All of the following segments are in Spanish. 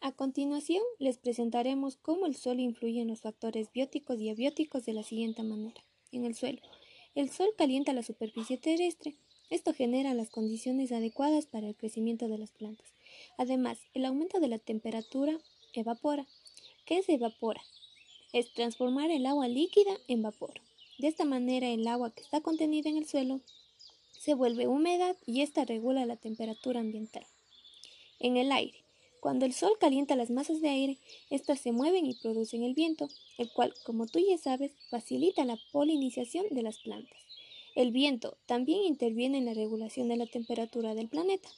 A continuación, les presentaremos cómo el sol influye en los factores bióticos y abióticos de la siguiente manera. En el suelo, el sol calienta la superficie terrestre. Esto genera las condiciones adecuadas para el crecimiento de las plantas. Además, el aumento de la temperatura evapora. ¿Qué se evapora? Es transformar el agua líquida en vapor. De esta manera, el agua que está contenida en el suelo se vuelve húmeda y esta regula la temperatura ambiental. En el aire, cuando el sol calienta las masas de aire, éstas se mueven y producen el viento, el cual, como tú ya sabes, facilita la polinización de las plantas. El viento también interviene en la regulación de la temperatura del planeta.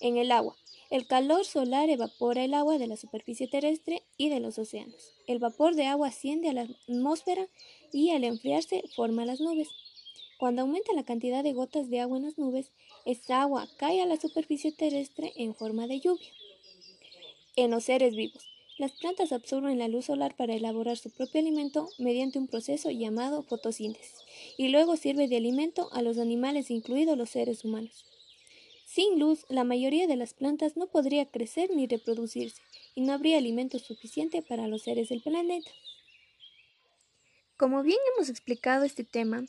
En el agua, el calor solar evapora el agua de la superficie terrestre y de los océanos. El vapor de agua asciende a la atmósfera y al enfriarse forma las nubes. Cuando aumenta la cantidad de gotas de agua en las nubes, esta agua cae a la superficie terrestre en forma de lluvia. En los seres vivos, las plantas absorben la luz solar para elaborar su propio alimento mediante un proceso llamado fotosíntesis y luego sirve de alimento a los animales, incluidos los seres humanos. Sin luz, la mayoría de las plantas no podría crecer ni reproducirse y no habría alimento suficiente para los seres del planeta. Como bien hemos explicado este tema,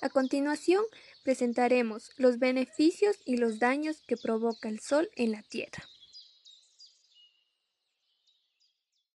a continuación presentaremos los beneficios y los daños que provoca el Sol en la Tierra.